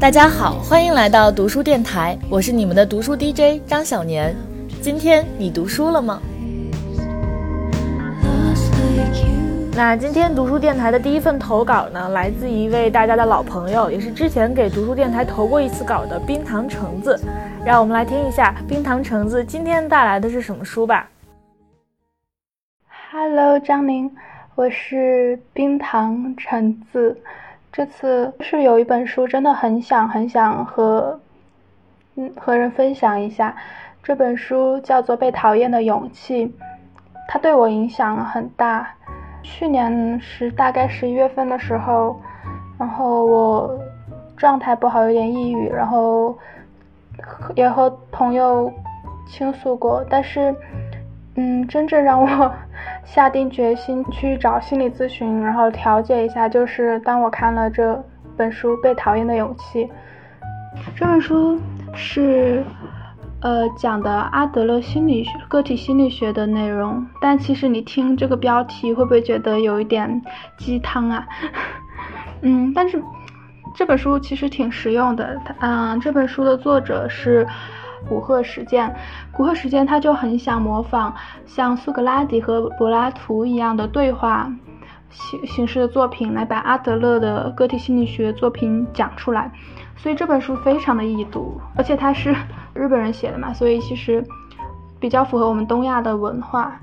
大家好，欢迎来到读书电台，我是你们的读书 DJ 张小年。今天你读书了吗？那今天读书电台的第一份投稿呢，来自一位大家的老朋友，也是之前给读书电台投过一次稿的冰糖橙子。让我们来听一下冰糖橙子今天带来的是什么书吧。Hello，张宁，我是冰糖橙子。这次是有一本书，真的很想很想和嗯和人分享一下。这本书叫做《被讨厌的勇气》，它对我影响很大。去年是大概十一月份的时候，然后我状态不好，有点抑郁，然后也和朋友倾诉过，但是嗯，真正让我。下定决心去找心理咨询，然后调节一下。就是当我看了这本书《被讨厌的勇气》，这本书是呃讲的阿德勒心理学、个体心理学的内容。但其实你听这个标题，会不会觉得有一点鸡汤啊？嗯，但是这本书其实挺实用的。嗯，这本书的作者是。古贺实践，古贺实践他就很想模仿像苏格拉底和柏拉图一样的对话形形式的作品，来把阿德勒的个体心理学作品讲出来。所以这本书非常的易读，而且他是日本人写的嘛，所以其实比较符合我们东亚的文化。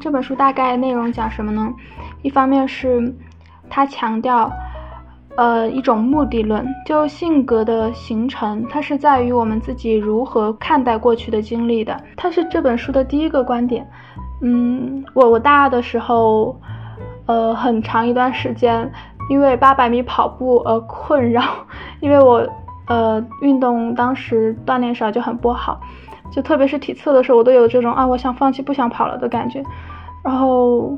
这本书大概内容讲什么呢？一方面是他强调。呃，一种目的论，就性格的形成，它是在于我们自己如何看待过去的经历的。它是这本书的第一个观点。嗯，我我大二的时候，呃，很长一段时间因为八百米跑步而困扰，因为我呃运动当时锻炼少就很不好，就特别是体测的时候，我都有这种啊我想放弃不想跑了的感觉。然后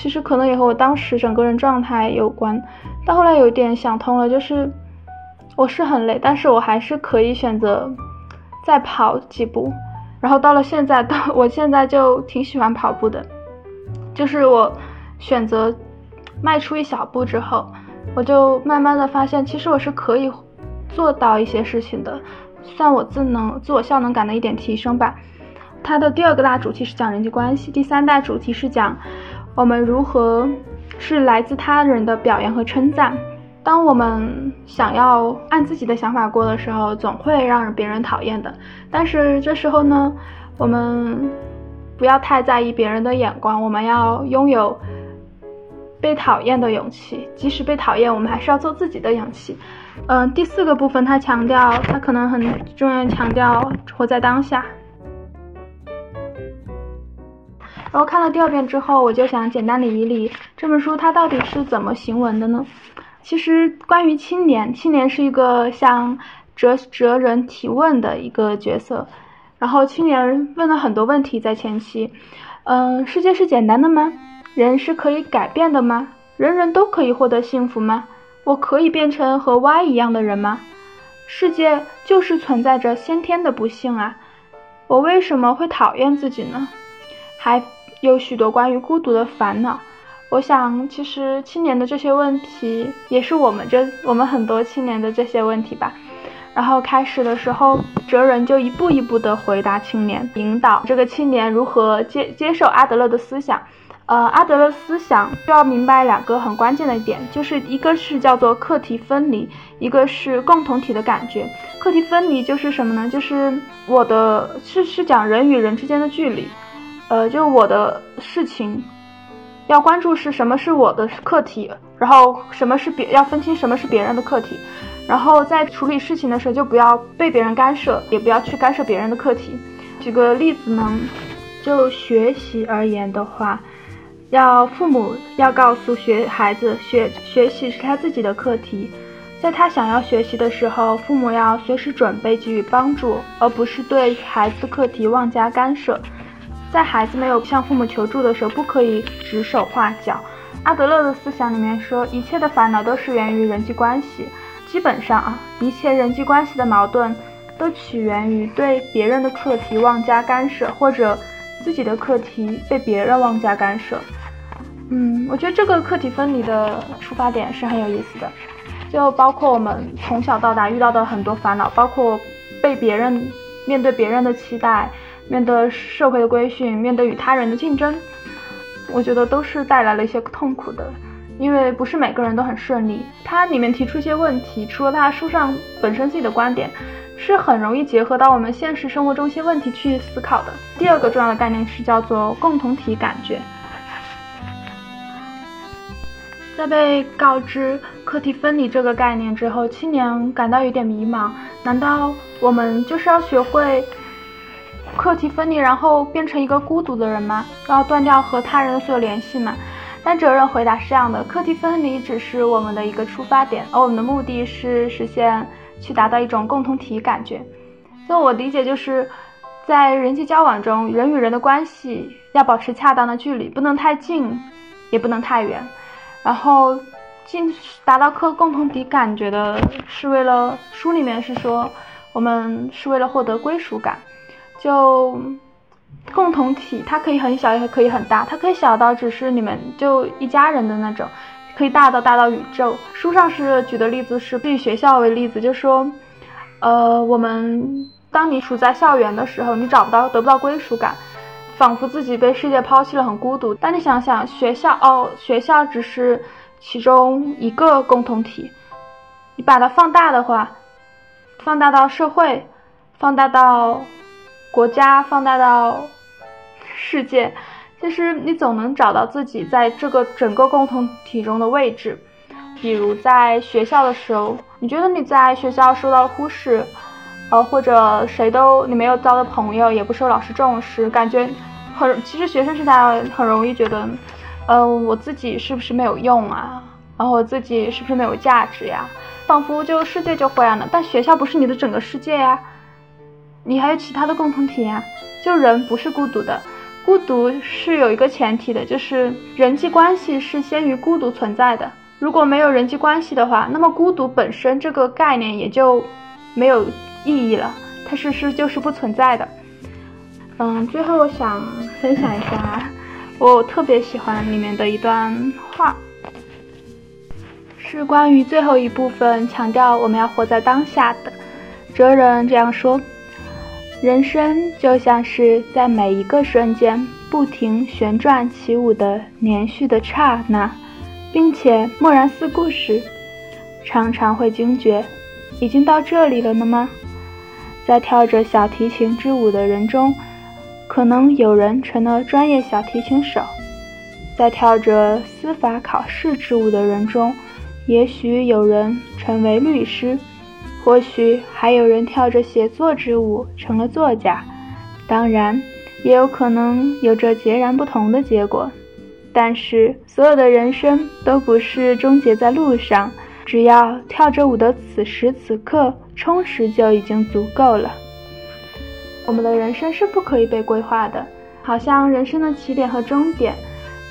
其实可能也和我当时整个人状态有关。到后来有点想通了，就是我是很累，但是我还是可以选择再跑几步。然后到了现在，到我现在就挺喜欢跑步的，就是我选择迈出一小步之后，我就慢慢的发现，其实我是可以做到一些事情的，算我自能自我效能感的一点提升吧。它的第二个大主题是讲人际关系，第三大主题是讲我们如何。是来自他人的表扬和称赞。当我们想要按自己的想法过的时候，总会让别人讨厌的。但是这时候呢，我们不要太在意别人的眼光，我们要拥有被讨厌的勇气。即使被讨厌，我们还是要做自己的勇气。嗯，第四个部分，他强调，他可能很重要，强调活在当下。然后看了第二遍之后，我就想简单理一理这本书它到底是怎么行文的呢？其实关于青年，青年是一个向哲哲人提问的一个角色，然后青年问了很多问题在前期，嗯，世界是简单的吗？人是可以改变的吗？人人都可以获得幸福吗？我可以变成和 Y 一样的人吗？世界就是存在着先天的不幸啊！我为什么会讨厌自己呢？还。有许多关于孤独的烦恼，我想，其实青年的这些问题，也是我们这我们很多青年的这些问题吧。然后开始的时候，哲人就一步一步的回答青年，引导这个青年如何接接受阿德勒的思想。呃，阿德勒思想需要明白两个很关键的点，就是一个是叫做课题分离，一个是共同体的感觉。课题分离就是什么呢？就是我的是是讲人与人之间的距离。呃，就我的事情，要关注是什么是我的课题，然后什么是别要分清什么是别人的课题，然后在处理事情的时候就不要被别人干涉，也不要去干涉别人的课题。举个例子呢，就学习而言的话，要父母要告诉学孩子学学习是他自己的课题，在他想要学习的时候，父母要随时准备给予帮助，而不是对孩子课题妄加干涉。在孩子没有向父母求助的时候，不可以指手画脚。阿德勒的思想里面说，一切的烦恼都是源于人际关系。基本上啊，一切人际关系的矛盾都起源于对别人的课题妄加干涉，或者自己的课题被别人妄加干涉。嗯，我觉得这个课题分离的出发点是很有意思的。就包括我们从小到大遇到的很多烦恼，包括被别人面对别人的期待，面对社会的规训，面对与他人的竞争，我觉得都是带来了一些痛苦的。因为不是每个人都很顺利，它里面提出一些问题，除了他书上本身自己的观点，是很容易结合到我们现实生活中一些问题去思考的。第二个重要的概念是叫做共同体感觉。在被告知课题分离这个概念之后，青年感到有点迷茫。难道我们就是要学会课题分离，然后变成一个孤独的人吗？要断掉和他人的所有联系吗？但哲人回答是这样的：课题分离只是我们的一个出发点，而我们的目的是实现去达到一种共同体感觉。所以我理解就是在人际交往中，人与人的关系要保持恰当的距离，不能太近，也不能太远。然后，进达到科共同体感觉的是为了书里面是说，我们是为了获得归属感。就共同体，它可以很小，也可以很大。它可以小到只是你们就一家人的那种，可以大到大到宇宙。书上是举的例子是以学校为例子，就说，呃，我们当你处在校园的时候，你找不到得不到归属感。仿佛自己被世界抛弃了，很孤独。但你想想，学校哦，学校只是其中一个共同体。你把它放大的话，放大到社会，放大到国家，放大到世界，其实你总能找到自己在这个整个共同体中的位置。比如在学校的时候，你觉得你在学校受到了忽视，呃，或者谁都你没有交的朋友，也不受老师重视，感觉。很，其实学生时代很容易觉得，呃，我自己是不是没有用啊？然后我自己是不是没有价值呀？仿佛就世界就灰暗了。但学校不是你的整个世界呀，你还有其他的共同体呀。就人不是孤独的，孤独是有一个前提的，就是人际关系是先于孤独存在的。如果没有人际关系的话，那么孤独本身这个概念也就没有意义了，它是是就是不存在的。嗯，最后我想分享一下，我特别喜欢里面的一段话，是关于最后一部分强调我们要活在当下的。哲人这样说：人生就像是在每一个瞬间不停旋转起舞的连续的刹那，并且默然四顾时，常常会惊觉，已经到这里了呢吗？在跳着小提琴之舞的人中。可能有人成了专业小提琴手，在跳着司法考试之舞的人中，也许有人成为律师，或许还有人跳着写作之舞成了作家。当然，也有可能有着截然不同的结果。但是，所有的人生都不是终结在路上，只要跳着舞的此时此刻充实就已经足够了。我们的人生是不可以被规划的，好像人生的起点和终点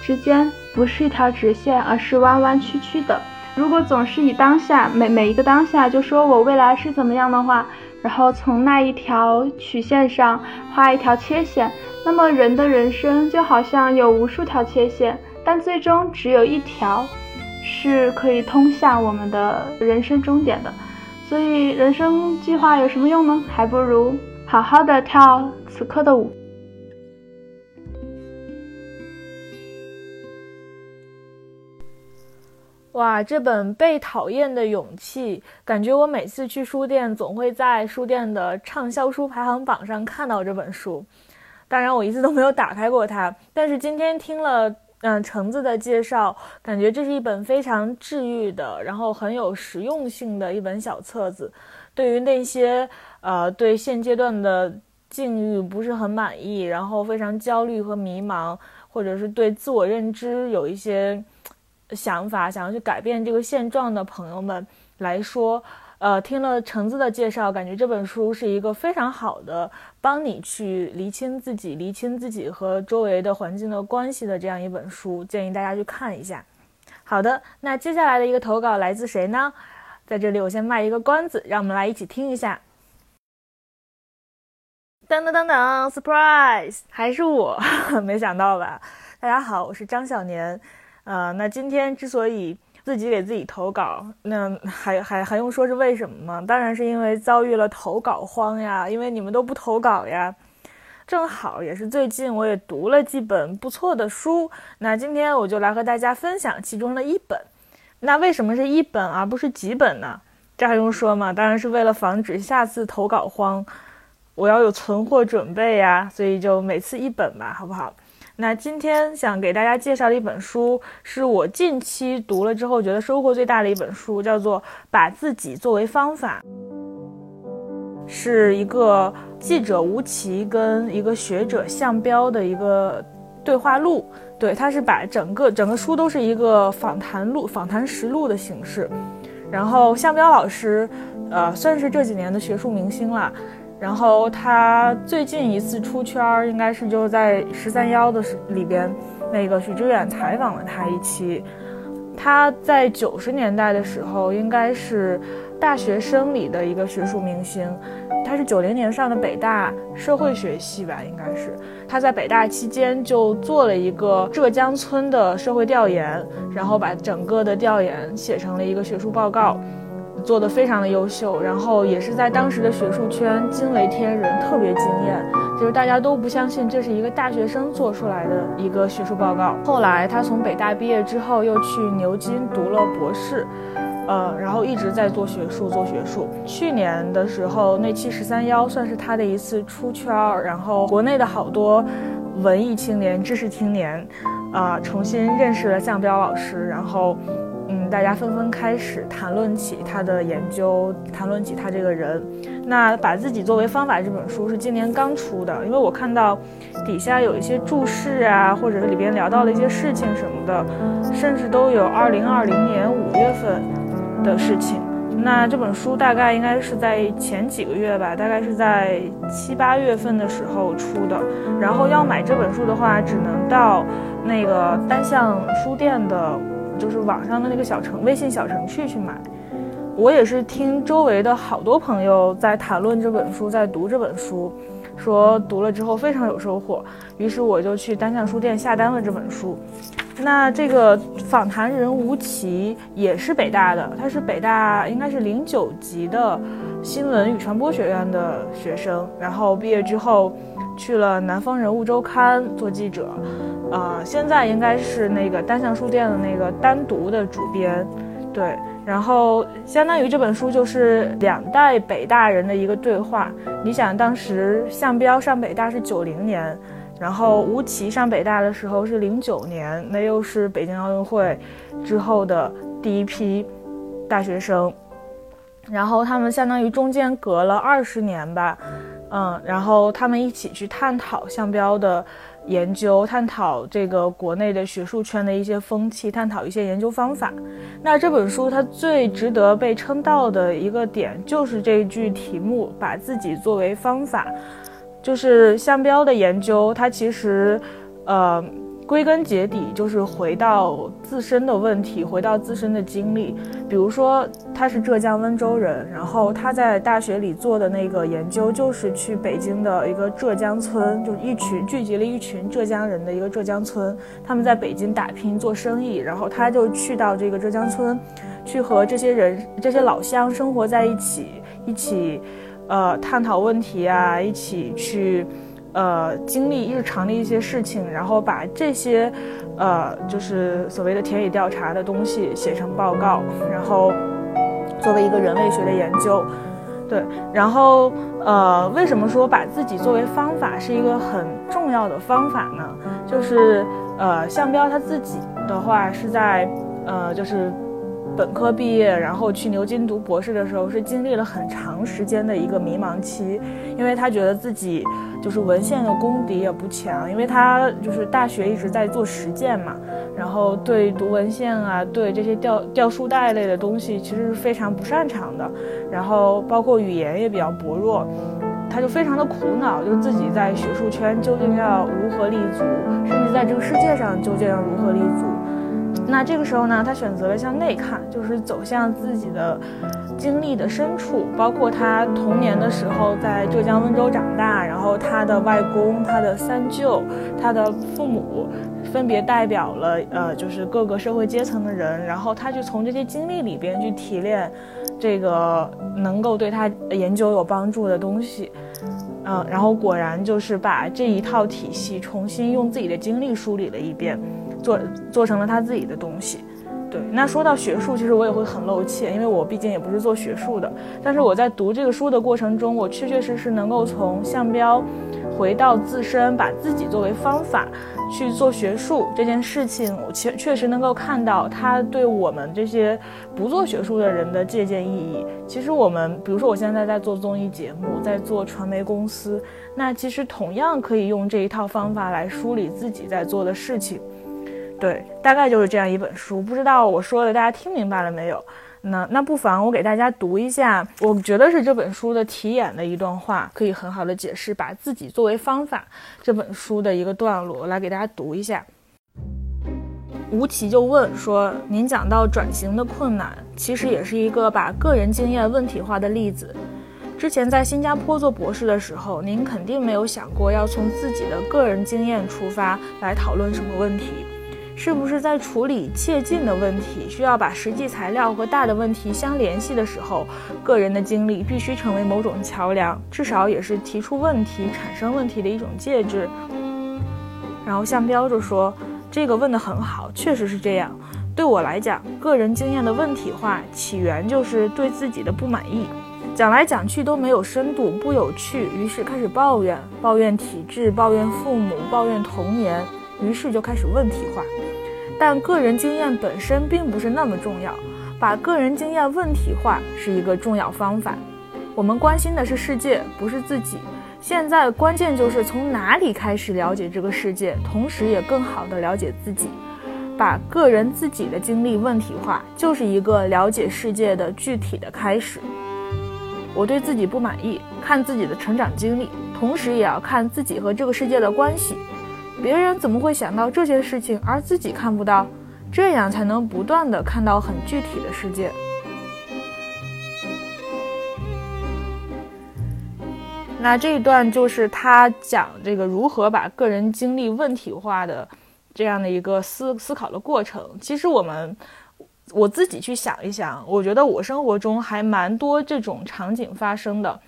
之间不是一条直线，而是弯弯曲曲的。如果总是以当下每每一个当下就说我未来是怎么样的话，然后从那一条曲线上画一条切线，那么人的人生就好像有无数条切线，但最终只有一条是可以通向我们的人生终点的。所以，人生计划有什么用呢？还不如。好好的跳此刻的舞。哇，这本《被讨厌的勇气》，感觉我每次去书店，总会在书店的畅销书排行榜上看到这本书。当然，我一次都没有打开过它。但是今天听了嗯橙子的介绍，感觉这是一本非常治愈的，然后很有实用性的一本小册子。对于那些。呃，对现阶段的境遇不是很满意，然后非常焦虑和迷茫，或者是对自我认知有一些想法，想要去改变这个现状的朋友们来说，呃，听了橙子的介绍，感觉这本书是一个非常好的帮你去厘清自己、厘清自己和周围的环境的关系的这样一本书，建议大家去看一下。好的，那接下来的一个投稿来自谁呢？在这里我先卖一个关子，让我们来一起听一下。噔噔噔噔，surprise，还是我，没想到吧？大家好，我是张小年。呃，那今天之所以自己给自己投稿，那还还还用说是为什么吗？当然是因为遭遇了投稿荒呀，因为你们都不投稿呀。正好也是最近我也读了几本不错的书，那今天我就来和大家分享其中的一本。那为什么是一本而不是几本呢？这还用说吗？当然是为了防止下次投稿荒，我要有存货准备呀，所以就每次一本吧，好不好？那今天想给大家介绍的一本书，是我近期读了之后觉得收获最大的一本书，叫做《把自己作为方法》，是一个记者吴奇跟一个学者向彪的一个对话录。对，他是把整个整个书都是一个访谈录、访谈实录的形式。然后向彪老师，呃，算是这几年的学术明星了。然后他最近一次出圈儿，应该是就在十三幺的里边，那个许知远采访了他一期。他在九十年代的时候，应该是大学生里的一个学术明星。他是九零年上的北大社会学系吧，应该是。他在北大期间就做了一个浙江村的社会调研，然后把整个的调研写成了一个学术报告。做的非常的优秀，然后也是在当时的学术圈惊为天人，特别惊艳，就是大家都不相信这是一个大学生做出来的一个学术报告。后来他从北大毕业之后，又去牛津读了博士，呃，然后一直在做学术，做学术。去年的时候，那期十三幺算是他的一次出圈儿，然后国内的好多文艺青年、知识青年，啊，重新认识了向彪老师，然后。大家纷纷开始谈论起他的研究，谈论起他这个人。那把自己作为方法这本书是今年刚出的，因为我看到底下有一些注释啊，或者是里边聊到的一些事情什么的，甚至都有二零二零年五月份的事情。那这本书大概应该是在前几个月吧，大概是在七八月份的时候出的。然后要买这本书的话，只能到那个单向书店的。就是网上的那个小程微信小程序去买，我也是听周围的好多朋友在谈论这本书，在读这本书，说读了之后非常有收获，于是我就去单向书店下单了这本书。那这个访谈人吴奇也是北大的，他是北大应该是零九级的新闻与传播学院的学生，然后毕业之后去了南方人物周刊做记者。呃，现在应该是那个单向书店的那个单独的主编，对，然后相当于这本书就是两代北大人的一个对话。你想，当时向彪上北大是九零年，然后吴奇上北大的时候是零九年，那又是北京奥运会之后的第一批大学生，然后他们相当于中间隔了二十年吧，嗯，然后他们一起去探讨向彪的。研究探讨这个国内的学术圈的一些风气，探讨一些研究方法。那这本书它最值得被称道的一个点，就是这一句题目：把自己作为方法。就是项标的研究，它其实，呃。归根结底就是回到自身的问题，回到自身的经历。比如说，他是浙江温州人，然后他在大学里做的那个研究，就是去北京的一个浙江村，就是一群聚集了一群浙江人的一个浙江村，他们在北京打拼做生意，然后他就去到这个浙江村，去和这些人、这些老乡生活在一起，一起，呃，探讨问题啊，一起去。呃，经历日常的一些事情，然后把这些，呃，就是所谓的田野调查的东西写成报告，然后作为一个人类学的研究，对，然后呃，为什么说把自己作为方法是一个很重要的方法呢？就是呃，向彪他自己的话是在呃，就是本科毕业，然后去牛津读博士的时候，是经历了很长时间的一个迷茫期，因为他觉得自己。就是文献的功底也不强，因为他就是大学一直在做实践嘛，然后对读文献啊，对这些调调书袋类的东西其实是非常不擅长的，然后包括语言也比较薄弱，他就非常的苦恼，就是自己在学术圈究竟要如何立足，甚至在这个世界上究竟要如何立足。那这个时候呢，他选择了向内看，就是走向自己的。经历的深处，包括他童年的时候在浙江温州长大，然后。他的外公、他的三舅、他的父母，分别代表了呃，就是各个社会阶层的人，然后他就从这些经历里边去提炼，这个能够对他研究有帮助的东西，嗯，然后果然就是把这一套体系重新用自己的经历梳理了一遍，做做成了他自己的东西。对，那说到学术，其实我也会很露怯，因为我毕竟也不是做学术的。但是我在读这个书的过程中，我确确实实能够从项标回到自身，把自己作为方法去做学术这件事情，我确确实能够看到它对我们这些不做学术的人的借鉴意义。其实我们，比如说我现在在做综艺节目，在做传媒公司，那其实同样可以用这一套方法来梳理自己在做的事情。对，大概就是这样一本书，不知道我说的大家听明白了没有？那那不妨我给大家读一下，我觉得是这本书的题眼的一段话，可以很好的解释把自己作为方法这本书的一个段落，我来给大家读一下。吴奇就问说：“您讲到转型的困难，其实也是一个把个人经验问题化的例子。之前在新加坡做博士的时候，您肯定没有想过要从自己的个人经验出发来讨论什么问题。”是不是在处理切近的问题，需要把实际材料和大的问题相联系的时候，个人的经历必须成为某种桥梁，至少也是提出问题、产生问题的一种介质。然后向标就说：“这个问得很好，确实是这样。对我来讲，个人经验的问题化起源就是对自己的不满意，讲来讲去都没有深度，不有趣，于是开始抱怨，抱怨体制，抱怨父母，抱怨童年，于是就开始问题化。”但个人经验本身并不是那么重要，把个人经验问题化是一个重要方法。我们关心的是世界，不是自己。现在关键就是从哪里开始了解这个世界，同时也更好地了解自己。把个人自己的经历问题化，就是一个了解世界的具体的开始。我对自己不满意，看自己的成长经历，同时也要看自己和这个世界的关系。别人怎么会想到这些事情，而自己看不到？这样才能不断的看到很具体的世界。那这一段就是他讲这个如何把个人经历问题化的这样的一个思思考的过程。其实我们我自己去想一想，我觉得我生活中还蛮多这种场景发生的。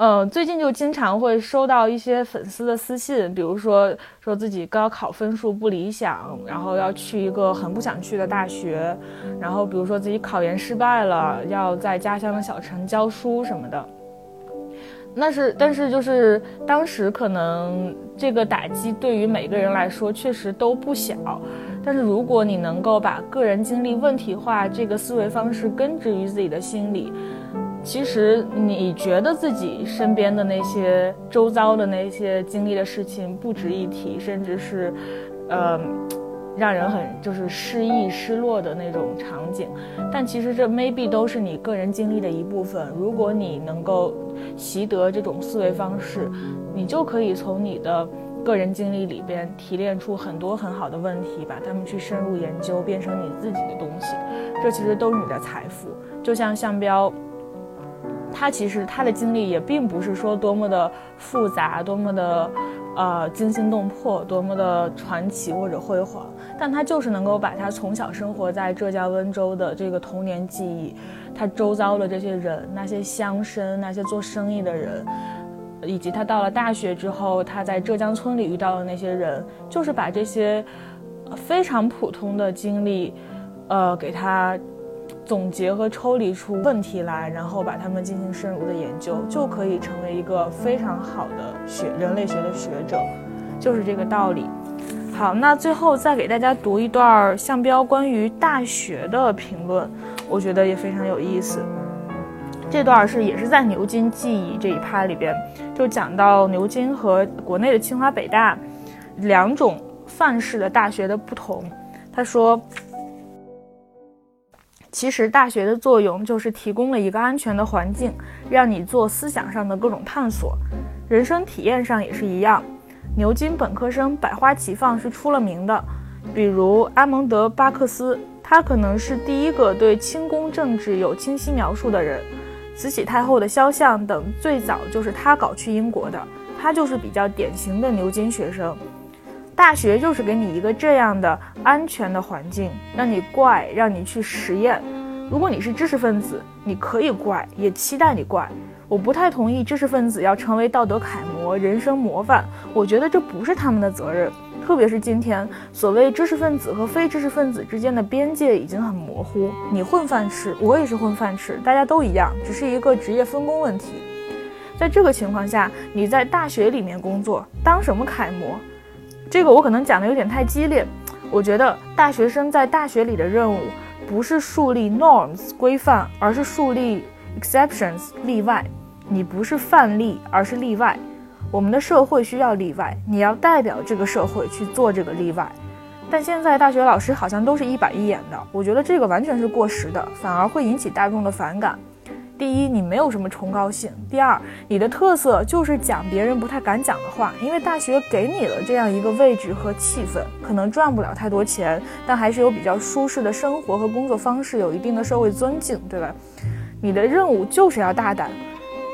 嗯，最近就经常会收到一些粉丝的私信，比如说说自己高考分数不理想，然后要去一个很不想去的大学，然后比如说自己考研失败了，要在家乡的小城教书什么的。那是，但是就是当时可能这个打击对于每个人来说确实都不小，但是如果你能够把个人经历问题化这个思维方式根植于自己的心里。其实你觉得自己身边的那些周遭的那些经历的事情不值一提，甚至是，呃，让人很就是失意失落的那种场景，但其实这 maybe 都是你个人经历的一部分。如果你能够习得这种思维方式，你就可以从你的个人经历里边提炼出很多很好的问题，把它们去深入研究，变成你自己的东西。这其实都是你的财富。就像向标。他其实他的经历也并不是说多么的复杂，多么的，呃惊心动魄，多么的传奇或者辉煌，但他就是能够把他从小生活在浙江温州的这个童年记忆，他周遭的这些人，那些乡绅，那些做生意的人，以及他到了大学之后，他在浙江村里遇到的那些人，就是把这些非常普通的经历，呃，给他。总结和抽离出问题来，然后把它们进行深入的研究，就可以成为一个非常好的学人类学的学者，就是这个道理。好，那最后再给大家读一段向彪关于大学的评论，我觉得也非常有意思。这段是也是在牛津记忆这一趴里边，就讲到牛津和国内的清华北大两种范式的大学的不同。他说。其实大学的作用就是提供了一个安全的环境，让你做思想上的各种探索，人生体验上也是一样。牛津本科生百花齐放是出了名的，比如阿蒙德·巴克斯，他可能是第一个对清宫政治有清晰描述的人。慈禧太后的肖像等最早就是他搞去英国的，他就是比较典型的牛津学生。大学就是给你一个这样的安全的环境，让你怪，让你去实验。如果你是知识分子，你可以怪，也期待你怪。我不太同意知识分子要成为道德楷模、人生模范，我觉得这不是他们的责任。特别是今天，所谓知识分子和非知识分子之间的边界已经很模糊。你混饭吃，我也是混饭吃，大家都一样，只是一个职业分工问题。在这个情况下，你在大学里面工作，当什么楷模？这个我可能讲的有点太激烈。我觉得大学生在大学里的任务，不是树立 norms 规范，而是树立 exceptions 例外。你不是范例，而是例外。我们的社会需要例外，你要代表这个社会去做这个例外。但现在大学老师好像都是一板一眼的，我觉得这个完全是过时的，反而会引起大众的反感。第一，你没有什么崇高性；第二，你的特色就是讲别人不太敢讲的话，因为大学给你了这样一个位置和气氛，可能赚不了太多钱，但还是有比较舒适的生活和工作方式，有一定的社会尊敬，对吧？你的任务就是要大胆。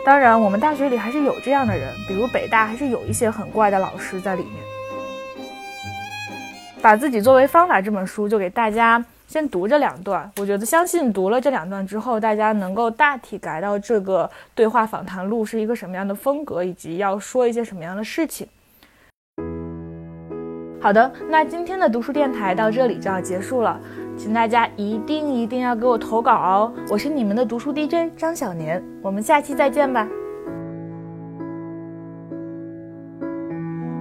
当然，我们大学里还是有这样的人，比如北大还是有一些很怪的老师在里面。把自己作为方法这本书就给大家先读这两段，我觉得相信读了这两段之后，大家能够大体改到这个对话访谈录是一个什么样的风格，以及要说一些什么样的事情。好的，那今天的读书电台到这里就要结束了。请大家一定一定要给我投稿哦！我是你们的读书 DJ 张小年，我们下期再见吧。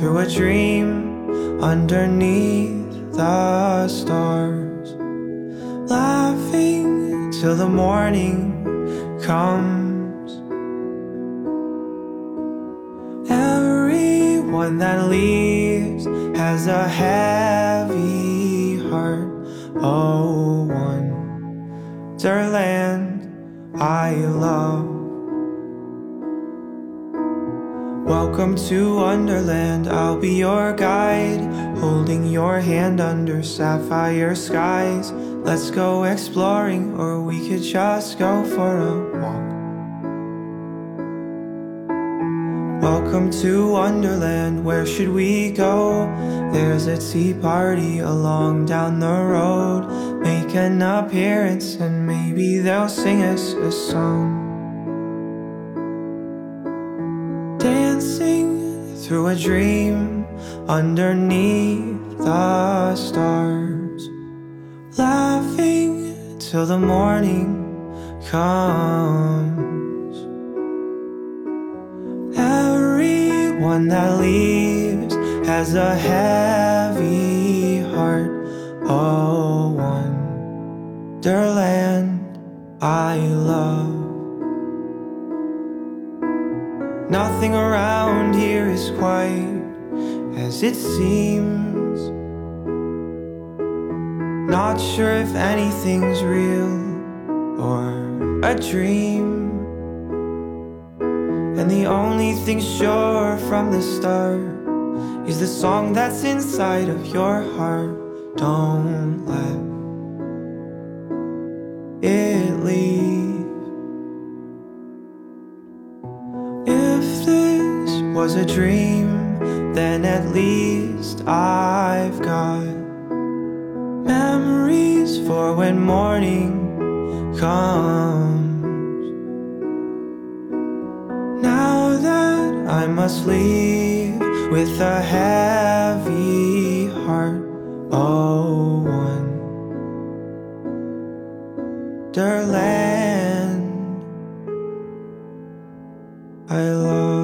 Through a dream underneath the stars. Laughing till the morning comes. Everyone that leaves has a heavy heart. Oh, wonderland I love. Welcome to Wonderland, I'll be your guide, holding your hand under sapphire skies. Let's go exploring, or we could just go for a walk. Welcome to Wonderland, where should we go? There's a tea party along down the road. Make an appearance and maybe they'll sing us a song. Through a dream underneath the stars. Laughing till the morning comes. Everyone that leaves has a heavy heart. Oh, wonderland I love. Nothing around here is quite as it seems. Not sure if anything's real or a dream. And the only thing sure from the start is the song that's inside of your heart. Don't let it leave. was a dream, then at least I've got memories for when morning comes. Now that I must leave with a heavy heart, oh, wonderland. I love.